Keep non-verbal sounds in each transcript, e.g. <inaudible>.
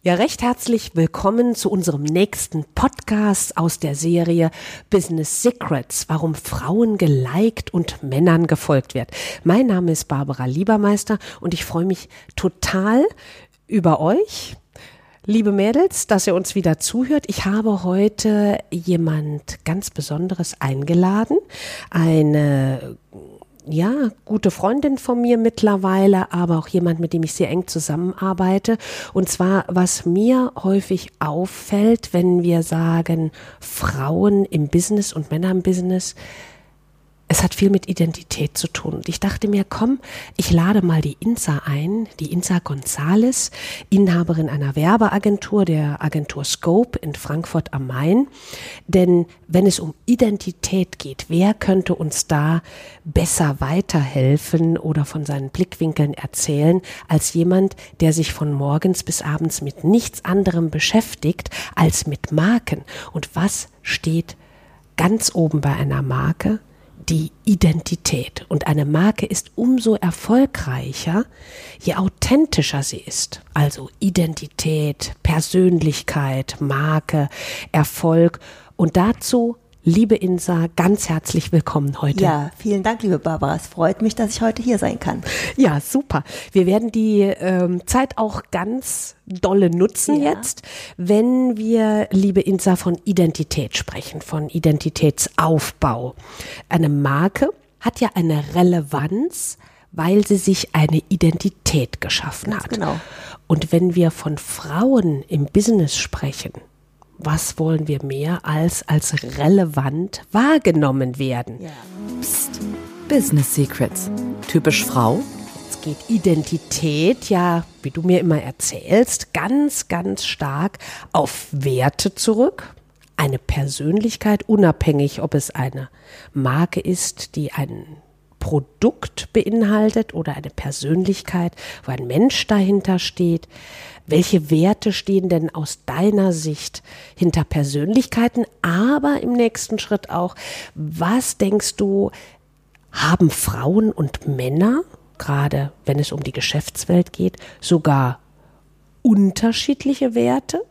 Ja, recht herzlich willkommen zu unserem nächsten Podcast aus der Serie Business Secrets, warum Frauen geliked und Männern gefolgt wird. Mein Name ist Barbara Liebermeister und ich freue mich total über euch, Liebe Mädels, dass ihr uns wieder zuhört. Ich habe heute jemand ganz Besonderes eingeladen. Eine ja, gute Freundin von mir mittlerweile, aber auch jemand, mit dem ich sehr eng zusammenarbeite. Und zwar, was mir häufig auffällt, wenn wir sagen, Frauen im Business und Männer im Business, es hat viel mit Identität zu tun. Und ich dachte mir, komm, ich lade mal die Insa ein, die Insa Gonzales, Inhaberin einer Werbeagentur, der Agentur Scope in Frankfurt am Main. Denn wenn es um Identität geht, wer könnte uns da besser weiterhelfen oder von seinen Blickwinkeln erzählen, als jemand, der sich von morgens bis abends mit nichts anderem beschäftigt als mit Marken? Und was steht ganz oben bei einer Marke? Die Identität. Und eine Marke ist umso erfolgreicher, je authentischer sie ist. Also Identität, Persönlichkeit, Marke, Erfolg. Und dazu Liebe Insa, ganz herzlich willkommen heute. Ja, vielen Dank, liebe Barbara. Es freut mich, dass ich heute hier sein kann. Ja, super. Wir werden die ähm, Zeit auch ganz dolle nutzen ja. jetzt, wenn wir, liebe Insa, von Identität sprechen, von Identitätsaufbau. Eine Marke hat ja eine Relevanz, weil sie sich eine Identität geschaffen ganz hat. Genau. Und wenn wir von Frauen im Business sprechen, was wollen wir mehr als als relevant wahrgenommen werden? Ja. Psst. Business Secrets. Typisch Frau? Es geht Identität ja, wie du mir immer erzählst, ganz, ganz stark auf Werte zurück. Eine Persönlichkeit, unabhängig, ob es eine Marke ist, die ein Produkt beinhaltet oder eine Persönlichkeit, wo ein Mensch dahinter steht. Welche Werte stehen denn aus deiner Sicht hinter Persönlichkeiten? Aber im nächsten Schritt auch, was denkst du, haben Frauen und Männer, gerade wenn es um die Geschäftswelt geht, sogar unterschiedliche Werte?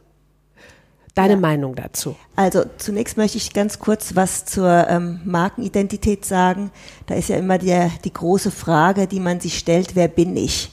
Deine ja. Meinung dazu? Also zunächst möchte ich ganz kurz was zur ähm, Markenidentität sagen. Da ist ja immer die, die große Frage, die man sich stellt, wer bin ich?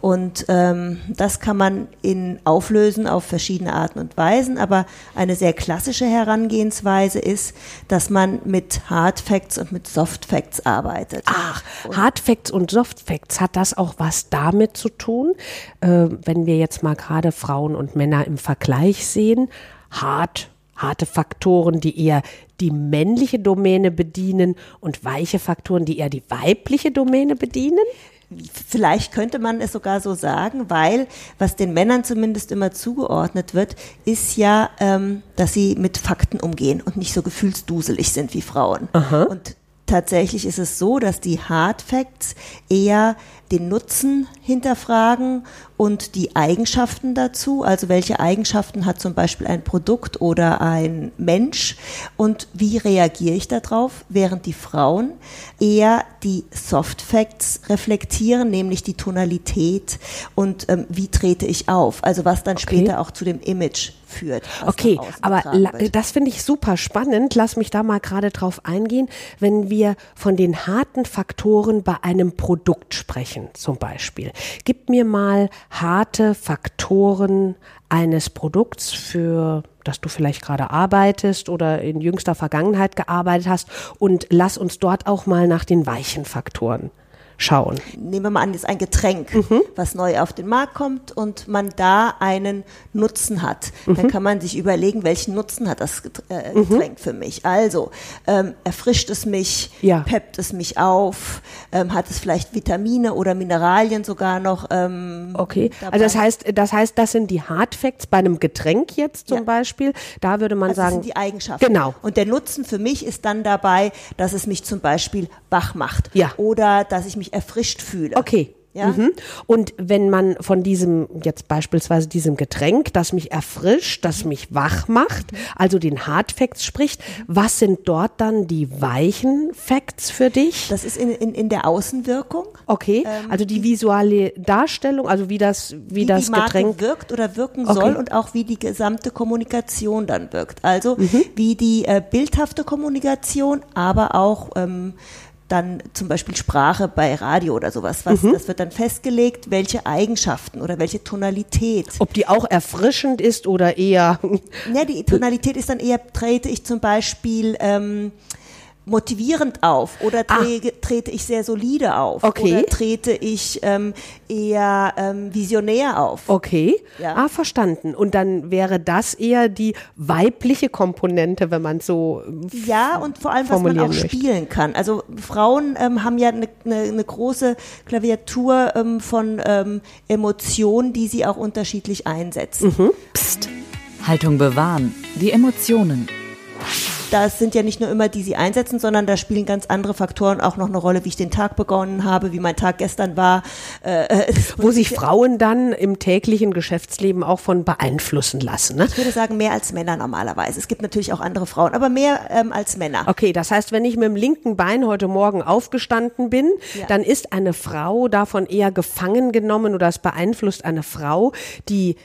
Und ähm, das kann man in auflösen auf verschiedene Arten und Weisen, aber eine sehr klassische Herangehensweise ist, dass man mit Hard Facts und mit Soft Facts arbeitet. Ach, und Hard Facts und Soft Facts, hat das auch was damit zu tun? Äh, wenn wir jetzt mal gerade Frauen und Männer im Vergleich sehen, hart harte Faktoren, die eher die männliche Domäne bedienen und weiche Faktoren, die eher die weibliche Domäne bedienen? Vielleicht könnte man es sogar so sagen, weil was den Männern zumindest immer zugeordnet wird, ist ja, ähm, dass sie mit Fakten umgehen und nicht so gefühlsduselig sind wie Frauen. Aha. Und tatsächlich ist es so, dass die Hard Facts eher den Nutzen hinterfragen und die Eigenschaften dazu, also welche Eigenschaften hat zum Beispiel ein Produkt oder ein Mensch und wie reagiere ich darauf, während die Frauen eher die Soft Facts reflektieren, nämlich die Tonalität und ähm, wie trete ich auf, also was dann okay. später auch zu dem Image führt. Okay, aber das finde ich super spannend. Lass mich da mal gerade drauf eingehen, wenn wir von den harten Faktoren bei einem Produkt sprechen, zum Beispiel. Gib mir mal harte Faktoren eines Produkts, für das du vielleicht gerade arbeitest oder in jüngster Vergangenheit gearbeitet hast und lass uns dort auch mal nach den weichen Faktoren schauen. Nehmen wir mal an, jetzt ein Getränk, Mhm. was neu auf den Markt kommt und man da einen Nutzen hat. Mhm. Dann kann man sich überlegen, welchen Nutzen hat das Get- äh, Getränk für mich. Also, ähm, erfrischt es mich, Ja. peppt es mich auf, ähm, hat es vielleicht Vitamine oder Mineralien sogar noch. Ähm, Okay, dabei. also das heißt, das heißt, das sind die Hard Facts bei einem Getränk jetzt zum Ja. Beispiel. Da würde man Also das sagen, sind die Eigenschaften. Genau. Und der Nutzen für mich ist dann dabei, dass es mich zum Beispiel wach macht. Ja. Oder dass ich mich erfrischt fühle. Okay. Ja? Mhm. Und wenn man von diesem, jetzt beispielsweise diesem Getränk, das mich erfrischt, das mich wach macht, also den Hard Facts spricht, was sind dort dann die weichen Facts für dich? Das ist in, in, in der Außenwirkung. Okay, Ähm, also die visuelle Darstellung, also wie das, wie, wie das die Marke Getränk. wirkt oder wirken Okay. soll und auch wie die gesamte Kommunikation dann wirkt. Also Mhm. wie die äh, bildhafte Kommunikation, aber auch ähm, dann zum Beispiel Sprache bei Radio oder sowas. Was, Mhm. Das wird dann festgelegt, welche Eigenschaften oder welche Tonalität. Ob die auch erfrischend ist oder eher. Ja, die Tonalität ist dann eher, trete ich zum Beispiel ähm, motivierend auf oder tre trete ich sehr solide auf Ah. Okay. oder trete ich ähm, eher ähm, visionär auf. Okay, Ja. ah, verstanden. Und dann wäre das eher die weibliche Komponente, wenn man so. Ja, und vor allem, was man formulieren auch möchte. spielen kann. Also Frauen ähm, haben ja eine ne, ne große Klaviatur ähm, von ähm, Emotionen, die sie auch unterschiedlich einsetzen. Mhm. Psst. Haltung bewahren. Die Emotionen. Das sind ja nicht nur immer die, sie einsetzen, sondern da spielen ganz andere Faktoren auch noch eine Rolle, wie ich den Tag begonnen habe, wie mein Tag gestern war. Äh, äh, Wo sich Frauen dann im täglichen Geschäftsleben auch von beeinflussen lassen. Ne? ich würde sagen, mehr als Männer normalerweise. Es gibt natürlich auch andere Frauen, aber mehr ähm, als Männer. Okay, das heißt, wenn ich mit dem linken Bein heute Morgen aufgestanden bin, Ja. dann ist eine Frau davon eher gefangen genommen oder es beeinflusst eine Frau, die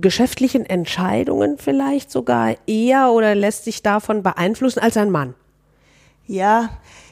geschäftlichen Entscheidungen vielleicht sogar eher oder lässt sich davon beeinflussen als ein Mann. Ja,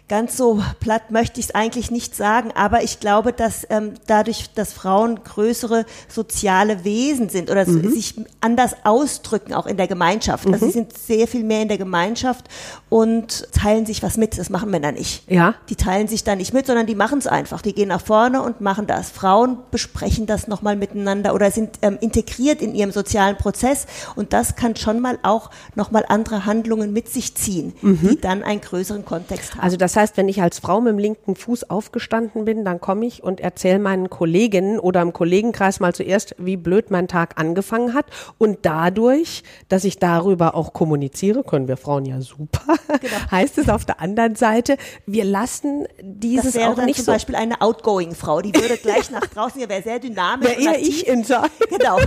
ganz so platt möchte ich es eigentlich nicht sagen, aber ich glaube, dass ähm, dadurch, dass Frauen größere soziale Wesen sind oder Mhm. sich anders ausdrücken, auch in der Gemeinschaft. Also sie sind sehr viel mehr in der Gemeinschaft und teilen sich was mit. Das machen Männer nicht. Ja. Die teilen sich da nicht mit, sondern die machen es einfach. Die gehen nach vorne und machen das. Frauen besprechen das nochmal miteinander oder sind ähm, integriert in ihrem sozialen Prozess und das kann schon mal auch nochmal andere Handlungen mit sich ziehen, die dann einen größeren Kontext haben. Also das heißt, wenn ich als Frau mit dem linken Fuß aufgestanden bin, dann komme ich und erzähle meinen Kolleginnen oder im Kollegenkreis mal zuerst, wie blöd mein Tag angefangen hat. Und dadurch, dass ich darüber auch kommuniziere, können wir Frauen ja super, <laughs> heißt es auf der anderen Seite, wir lassen dieses das wäre auch dann nicht zum so. Beispiel eine outgoing Frau, die würde gleich <laughs> nach draußen, die wäre sehr dynamisch. Wäre eher aktiv. ich in sein. <laughs> Genau,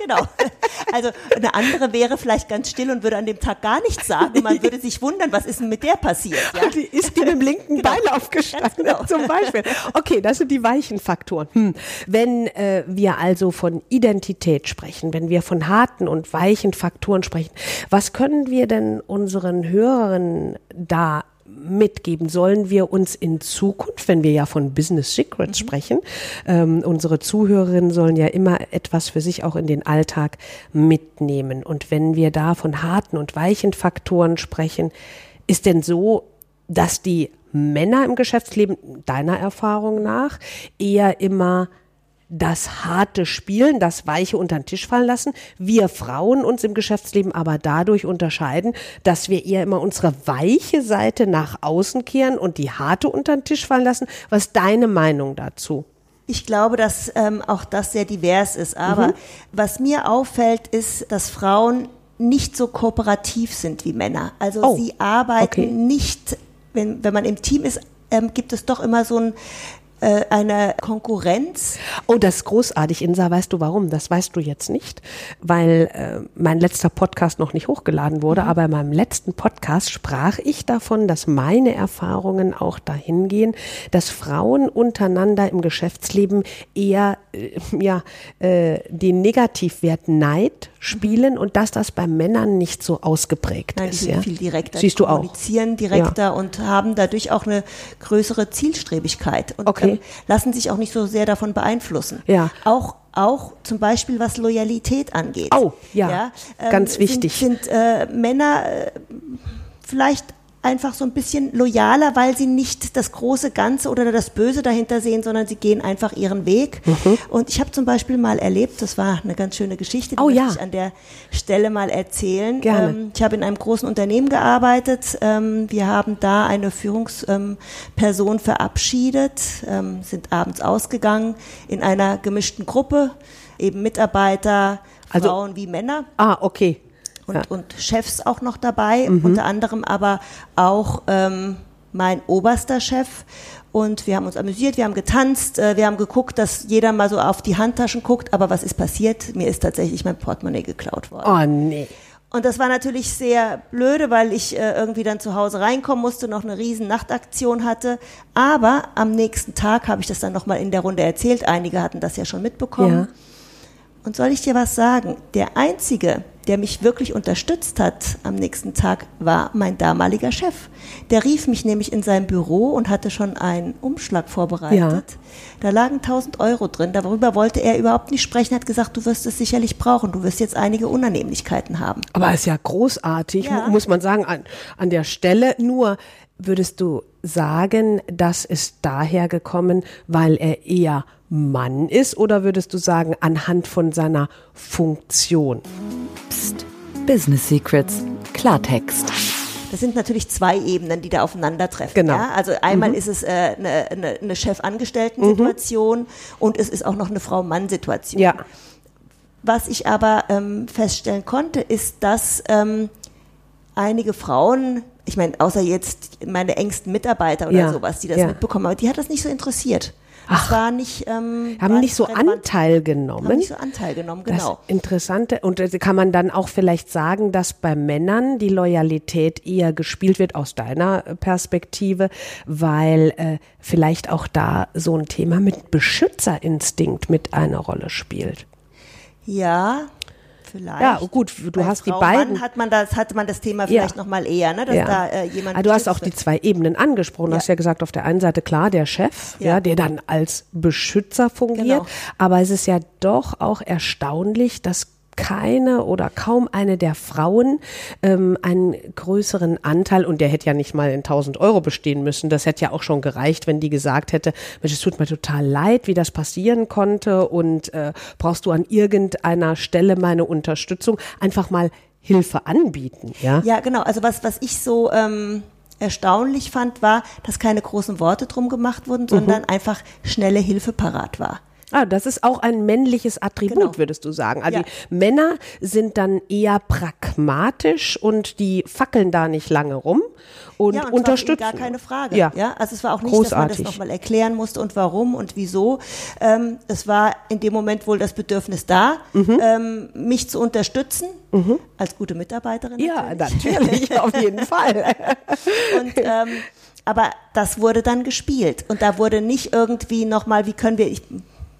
genau. Also eine andere wäre vielleicht ganz still und würde an dem Tag gar nichts sagen. Man würde sich wundern, was ist denn mit der passiert? Ja? Die ist die dem linken Genau. Bein aufgestanden, genau. zum Beispiel. Okay, das sind die weichen Faktoren. Hm. Wenn äh, wir also von Identität sprechen, wenn wir von harten und weichen Faktoren sprechen, was können wir denn unseren Hörerinnen da mitgeben? Sollen wir uns in Zukunft, wenn wir ja von Business Secrets sprechen, ähm, unsere Zuhörerinnen sollen ja immer etwas für sich auch in den Alltag mitnehmen. Und wenn wir da von harten und weichen Faktoren sprechen, ist denn so, dass die Männer im Geschäftsleben deiner Erfahrung nach eher immer das harte Spielen, das Weiche unter den Tisch fallen lassen. Wir Frauen uns im Geschäftsleben aber dadurch unterscheiden, dass wir eher immer unsere weiche Seite nach außen kehren und die harte unter den Tisch fallen lassen. Was ist deine Meinung dazu? Ich glaube, dass ähm, auch das sehr divers ist. Aber Mhm. was mir auffällt, ist, dass Frauen nicht so kooperativ sind wie Männer. Also Oh, sie arbeiten okay. nicht, wenn, wenn man im Team ist, ähm, gibt es doch immer so ein, äh, eine Konkurrenz. Oh, das ist großartig, Insa. Weißt du warum? Das weißt du jetzt nicht, weil äh, mein letzter Podcast noch nicht hochgeladen wurde. Aber in meinem letzten Podcast sprach ich davon, dass meine Erfahrungen auch dahin gehen, dass Frauen untereinander im Geschäftsleben eher äh, ja, äh, den Negativwert Neid spielen und dass das bei Männern nicht so ausgeprägt Nein, die ist. sind Ja? viel direkter. Siehst die du auch. kommunizieren direkter und haben dadurch auch eine größere Zielstrebigkeit und Okay. ähm, lassen sich auch nicht so sehr davon beeinflussen. Ja. Auch auch zum Beispiel was Loyalität angeht. Oh, ja, ganz sind, wichtig. Sind äh, Männer äh, vielleicht einfach so ein bisschen loyaler, weil sie nicht das große Ganze oder das Böse dahinter sehen, sondern sie gehen einfach ihren Weg. Mhm. Und ich habe zum Beispiel mal erlebt, das war eine ganz schöne Geschichte, die oh, ja. möchte ich an der Stelle mal erzählen. Gerne. Ähm, ich habe in einem großen Unternehmen gearbeitet. Ähm, wir haben da eine Führungsperson ähm, verabschiedet, ähm, sind abends ausgegangen in einer gemischten Gruppe, eben Mitarbeiter, also, Frauen wie Männer. Ah, okay und, ja. und Chefs auch noch dabei, mhm. unter anderem aber auch ähm, mein oberster Chef. Und wir haben uns amüsiert, wir haben getanzt, äh, wir haben geguckt, dass jeder mal so auf die Handtaschen guckt. Aber was ist passiert? Mir ist tatsächlich mein Portemonnaie geklaut worden. Oh nee. Und das war natürlich sehr blöde, weil ich äh, irgendwie dann zu Hause reinkommen musste, noch eine riesen Nachtaktion hatte. Aber am nächsten Tag habe ich das dann nochmal in der Runde erzählt. Einige hatten das ja schon mitbekommen. Ja. Und soll ich dir was sagen? Der einzige, der mich wirklich unterstützt hat am nächsten Tag, war mein damaliger Chef. Der rief mich nämlich in sein Büro und hatte schon einen Umschlag vorbereitet. Ja. Da lagen 1000 Euro drin. Darüber wollte er überhaupt nicht sprechen. Er hat gesagt, du wirst es sicherlich brauchen. Du wirst jetzt einige Unannehmlichkeiten haben. Aber ist ja großartig, ja. muss man sagen, an, an der Stelle. Nur würdest du sagen, das ist daher gekommen, weil er eher Mann ist oder würdest du sagen anhand von seiner Funktion? Psst. Business Secrets. Klartext. Das sind natürlich zwei Ebenen, die da aufeinandertreffen. Genau. Ja? Also einmal mhm. ist es äh, eine, eine, eine Chefangestellten-Situation mhm. und es ist auch noch eine Frau-Mann-Situation. Ja. Was ich aber ähm, feststellen konnte, ist, dass ähm, einige Frauen, ich meine, außer jetzt meine engsten Mitarbeiter oder ja. sowas, die das mitbekommen, aber die hat das nicht so interessiert. Ach, war nicht, ähm, haben nicht so Anteil genommen. Haben nicht so Anteil genommen, genau. Das Interessante und äh, kann man dann auch vielleicht sagen, dass bei Männern die Loyalität eher gespielt wird aus deiner äh, Perspektive, weil äh, vielleicht auch da so ein Thema mit Beschützerinstinkt mit eine Rolle spielt. Ja, vielleicht. Ja, gut, du hast Frau die beiden. Mann hat man das, hatte man das Thema vielleicht ja. noch mal eher, ne, dass ja. da äh, jemand. Aber ah, du hast auch die zwei Ebenen angesprochen. Du hast ja gesagt, auf der einen Seite klar der Chef, ja, ja der dann als Beschützer fungiert. Genau. Aber es ist ja doch auch erstaunlich, dass keine oder kaum eine der Frauen ähm, einen größeren Anteil, und der hätte ja nicht mal in 1000 Euro bestehen müssen, das hätte ja auch schon gereicht, wenn die gesagt hätte, Mensch, es tut mir total leid, wie das passieren konnte und äh, brauchst du an irgendeiner Stelle meine Unterstützung, einfach mal Hilfe anbieten, ja? Ja, genau. Also was, was ich so ähm, erstaunlich fand, war, dass keine großen Worte drum gemacht wurden, sondern mhm. einfach schnelle Hilfe parat war. Ah, das ist auch ein männliches Attribut, genau. würdest du sagen. Also ja. Männer sind dann eher pragmatisch und die fackeln da nicht lange rum und, ja, und unterstützen. gar keine Frage. Ja. ja, also es war auch nicht, Großartig. dass man das nochmal erklären musste und warum und wieso. Ähm, es war in dem Moment wohl das Bedürfnis da, mhm. ähm, mich zu unterstützen mhm. als gute Mitarbeiterin. Ja, natürlich, <laughs> auf jeden Fall. und ähm, aber das wurde dann gespielt und da wurde nicht irgendwie nochmal, wie können wir, ich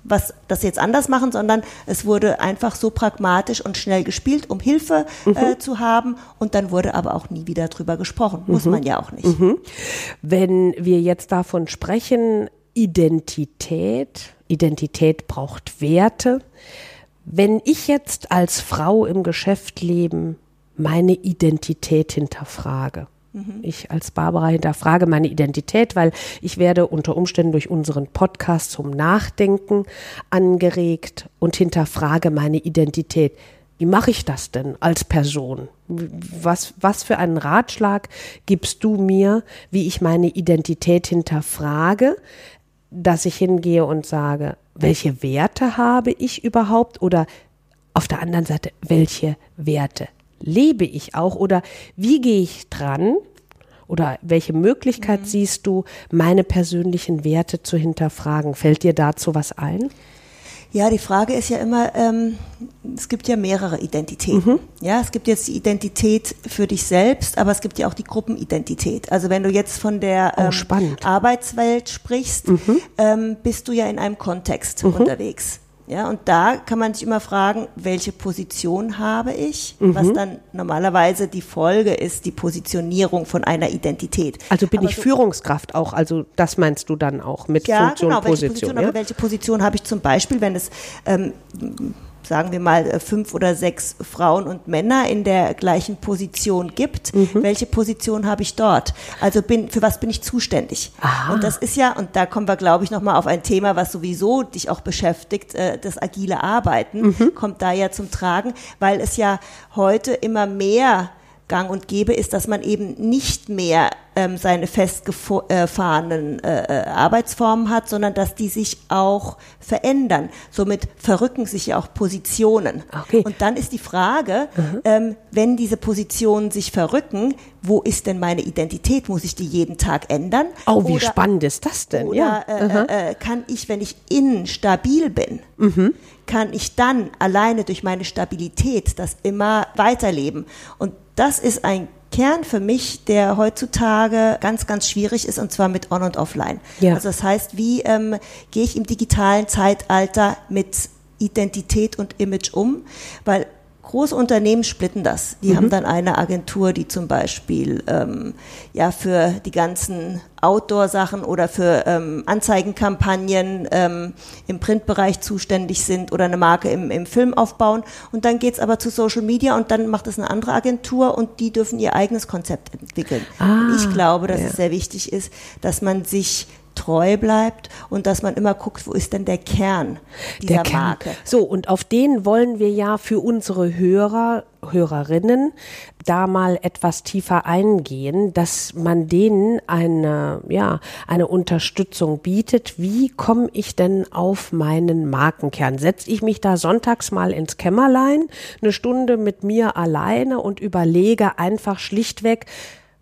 was das jetzt anders machen, sondern es wurde einfach so pragmatisch und schnell gespielt, um Hilfe mhm. äh, zu haben. Und dann wurde aber auch nie wieder drüber gesprochen. Muss mhm. man ja auch nicht. Mhm. Wenn wir jetzt davon sprechen, Identität, Identität braucht Werte. Wenn ich jetzt als Frau im Geschäft leben meine Identität hinterfrage, ich als Barbara hinterfrage meine Identität, weil ich werde unter Umständen durch unseren Podcast zum Nachdenken angeregt und hinterfrage meine Identität. Wie mache ich das denn als Person? Was, was für einen Ratschlag gibst du mir, wie ich meine Identität hinterfrage, dass ich hingehe und sage, welche Werte habe ich überhaupt oder auf der anderen Seite, welche Werte lebe ich auch oder wie gehe ich dran oder welche Möglichkeit mhm. siehst du, meine persönlichen Werte zu hinterfragen? Fällt dir dazu was ein? Ja, die Frage ist ja immer, ähm, es gibt ja mehrere Identitäten. Mhm. Ja, es gibt jetzt die Identität für dich selbst, aber es gibt ja auch die Gruppenidentität. Also wenn du jetzt von der oh, ähm, Arbeitswelt sprichst, mhm. ähm, bist du ja in einem Kontext mhm. unterwegs. Ja, und da kann man sich immer fragen, welche Position habe ich, mhm. was dann normalerweise die Folge ist, die Positionierung von einer Identität. Also bin aber ich so, Führungskraft auch, also das meinst du dann auch mit ja, Funktion, genau, Position. Position, ja? aber welche Position habe ich zum Beispiel, wenn es ähm, sagen wir mal, äh, fünf oder sechs Frauen und Männer in der gleichen Position gibt, mhm. welche Position habe ich dort? Also bin, für was bin ich zuständig? Aha. Und das ist ja, und da kommen wir, glaube ich, nochmal auf ein Thema, was sowieso dich auch beschäftigt, äh, das agile Arbeiten mhm. kommt da ja zum Tragen, weil es ja heute immer mehr gang und gäbe ist, dass man eben nicht mehr ähm, seine festgefahrenen äh, äh, Arbeitsformen hat, sondern dass die sich auch verändern. Somit verrücken sich ja auch Positionen. Okay. Und dann ist die Frage, mhm. ähm, wenn diese Positionen sich verrücken, wo ist denn meine Identität? Muss ich die jeden Tag ändern? Oh, wie oder, spannend ist das denn? Oder ja. äh, äh, kann ich, wenn ich innen stabil bin, mhm. Kann ich dann alleine durch meine Stabilität das immer weiterleben? Und das ist ein Kern für mich, der heutzutage ganz, ganz schwierig ist, und zwar mit On- und Offline. Ja. Also das heißt, wie ähm, gehe ich im digitalen Zeitalter mit Identität und Image um? Weil Große Unternehmen splitten das. Die mhm. haben dann eine Agentur, die zum Beispiel ähm, ja für die ganzen Outdoor-Sachen oder für ähm, Anzeigenkampagnen ähm, im Printbereich zuständig sind oder eine Marke im, im Film aufbauen. Und dann geht's aber zu Social Media und dann macht es eine andere Agentur und die dürfen ihr eigenes Konzept entwickeln. Ah, ich glaube, dass ja. es sehr wichtig ist, dass man sich treu bleibt und dass man immer guckt, wo ist denn der Kern dieser der Kern. Marke. So, und auf den wollen wir ja für unsere Hörer, Hörerinnen da mal etwas tiefer eingehen, dass man denen eine, ja, eine Unterstützung bietet. Wie komme ich denn auf meinen Markenkern? Setze ich mich da sonntags mal ins Kämmerlein, eine Stunde mit mir alleine und überlege einfach schlichtweg,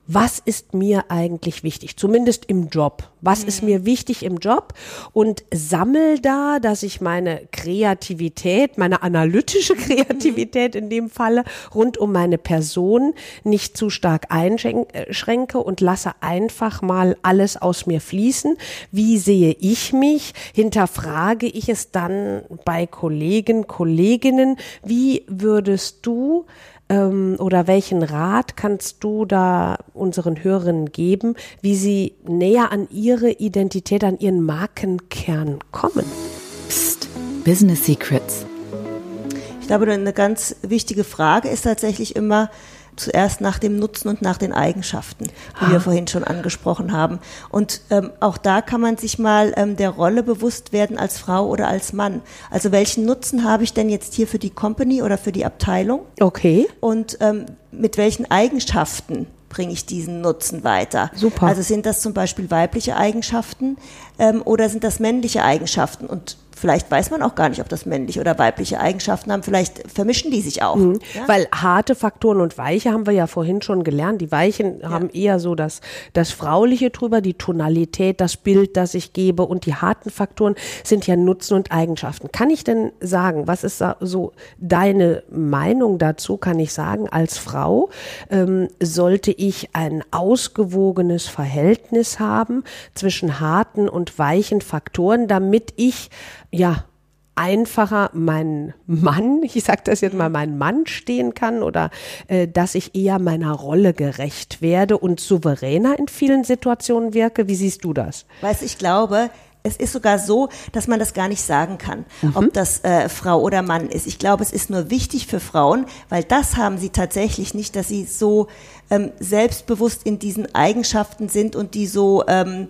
was ist mir eigentlich wichtig, zumindest im Job. Was mhm. ist mir wichtig im Job? Und sammel da, dass ich meine Kreativität, meine analytische Kreativität in dem Falle rund um meine Person nicht zu stark einschränke und lasse einfach mal alles aus mir fließen. Wie sehe ich mich? Hinterfrage ich es dann bei Kollegen, Kolleginnen? Wie würdest du ähm, oder welchen Rat kannst du da unseren Hörerinnen geben, wie sie näher an ihre Identität, an ihren Markenkern kommen? Psst, Business Secrets. Ich glaube, eine ganz wichtige Frage ist tatsächlich immer, zuerst nach dem Nutzen und nach den Eigenschaften, die ah. wir vorhin schon angesprochen haben. Und ähm, auch da kann man sich mal ähm, der Rolle bewusst werden als Frau oder als Mann. Also welchen Nutzen habe ich denn jetzt hier für die Company oder für die Abteilung? Okay. Und ähm, mit welchen Eigenschaften bringe ich diesen Nutzen weiter. Super. Also sind das zum Beispiel weibliche Eigenschaften ähm, oder sind das männliche Eigenschaften? Und Vielleicht weiß man auch gar nicht, ob das männliche oder weibliche Eigenschaften haben. Vielleicht vermischen die sich auch. Mhm. Ja? Weil harte Faktoren und weiche haben wir ja vorhin schon gelernt. Die weichen ja. haben eher so das, das Frauliche drüber, die Tonalität, das Bild, das ich gebe. Und die harten Faktoren sind ja Nutzen und Eigenschaften. Kann ich denn sagen, was ist so deine Meinung dazu? Kann ich sagen, als Frau ähm, sollte ich ein ausgewogenes Verhältnis haben zwischen harten und weichen Faktoren, damit ich ja, einfacher mein Mann, <laughs> ich sage das jetzt mal, mein Mann stehen kann oder äh, dass ich eher meiner Rolle gerecht werde und souveräner in vielen Situationen wirke. Wie siehst du das? Weißt, ich glaube, es ist sogar so, dass man das gar nicht sagen kann, mhm. ob das äh, Frau oder Mann ist. Ich glaube, es ist nur wichtig für Frauen, weil das haben sie tatsächlich nicht, dass sie so ähm, selbstbewusst in diesen Eigenschaften sind und die so ähm,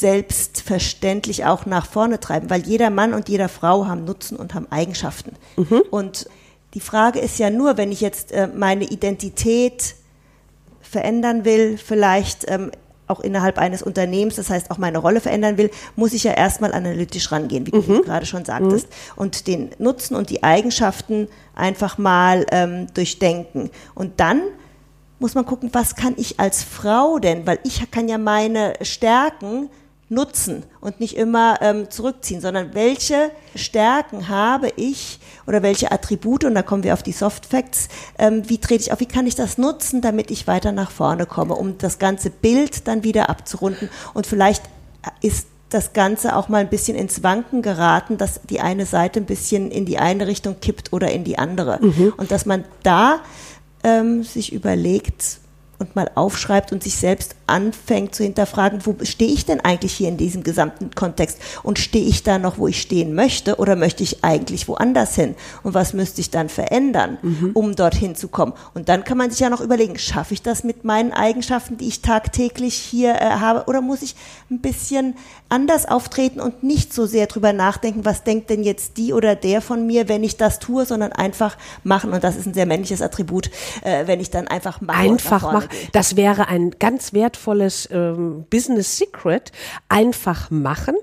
selbstverständlich auch nach vorne treiben, weil jeder Mann und jeder Frau haben Nutzen und haben Eigenschaften. Mhm. Und die Frage ist ja nur, wenn ich jetzt äh, meine Identität verändern will, vielleicht ähm, auch innerhalb eines Unternehmens, das heißt auch meine Rolle verändern will, muss ich ja erstmal analytisch rangehen, wie mhm. du gerade schon sagtest, mhm. und den Nutzen und die Eigenschaften einfach mal ähm, durchdenken. Und dann muss man gucken, was kann ich als Frau denn, weil ich kann ja meine Stärken nutzen und nicht immer ähm, zurückziehen, sondern welche Stärken habe ich oder welche Attribute, und da kommen wir auf die Soft Facts, ähm, wie trete ich auf, wie kann ich das nutzen, damit ich weiter nach vorne komme, um das ganze Bild dann wieder abzurunden und vielleicht ist das Ganze auch mal ein bisschen ins Wanken geraten, dass die eine Seite ein bisschen in die eine Richtung kippt oder in die andere. Mhm. Und dass man da ähm, sich überlegt und mal aufschreibt und sich selbst anfängt zu hinterfragen, wo stehe ich denn eigentlich hier in diesem gesamten Kontext und stehe ich da noch, wo ich stehen möchte oder möchte ich eigentlich woanders hin und was müsste ich dann verändern, mhm. um dorthin zu kommen. Und dann kann man sich ja noch überlegen, schaffe ich das mit meinen Eigenschaften, die ich tagtäglich hier äh, habe oder muss ich ein bisschen anders auftreten und nicht so sehr drüber nachdenken, was denkt denn jetzt die oder der von mir, wenn ich das tue, sondern einfach machen und das ist ein sehr männliches Attribut, äh, wenn ich dann einfach mache. Einfach machen. Das wäre ein ganz wertvolles ähm, Business Secret. Einfach machen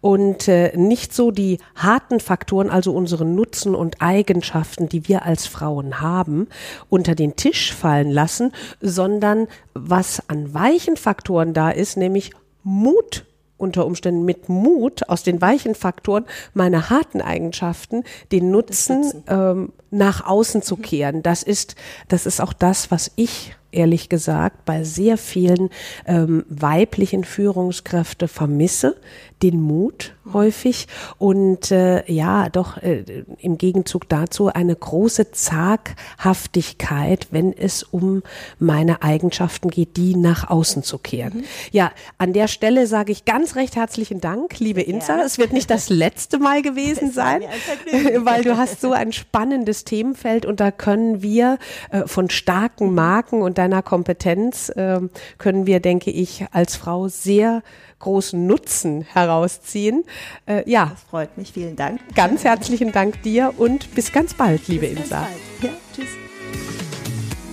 und äh, nicht so die harten Faktoren, also unsere Nutzen und Eigenschaften, die wir als Frauen haben, unter den Tisch fallen lassen, sondern was an weichen Faktoren da ist, nämlich Mut unter Umständen mit Mut aus den weichen Faktoren meine harten Eigenschaften, den Nutzen ähm, nach außen zu kehren. Das ist, das ist auch das, was ich ehrlich gesagt bei sehr vielen ähm, weiblichen Führungskräfte vermisse, den Mut häufig und äh, ja, doch äh, im Gegenzug dazu eine große Zaghaftigkeit, wenn es um meine Eigenschaften geht, die nach außen zu kehren. Mhm. Ja, an der Stelle sage ich ganz recht herzlichen Dank, liebe Insa. Ja. Es wird nicht das letzte Mal gewesen sein, <laughs> weil du hast so ein spannendes Themenfeld und da können wir äh, von starken Marken und deiner Kompetenz äh, können wir, denke ich, als Frau sehr großen Nutzen herausziehen. Äh, ja. Das freut mich. Vielen Dank. Ganz herzlichen Dank dir und bis ganz bald, liebe bis Insa. Ja, tschüss.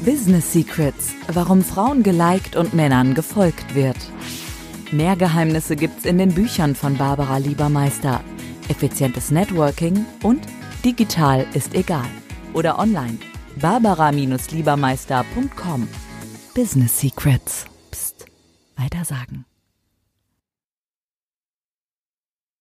Business Secrets. Warum Frauen geliked und Männern gefolgt wird. Mehr Geheimnisse gibt's in den Büchern von Barbara Liebermeister. Effizientes Networking und digital ist egal. Oder online. Barbara-Liebermeister.com Business Secrets. Psst. Weiter sagen.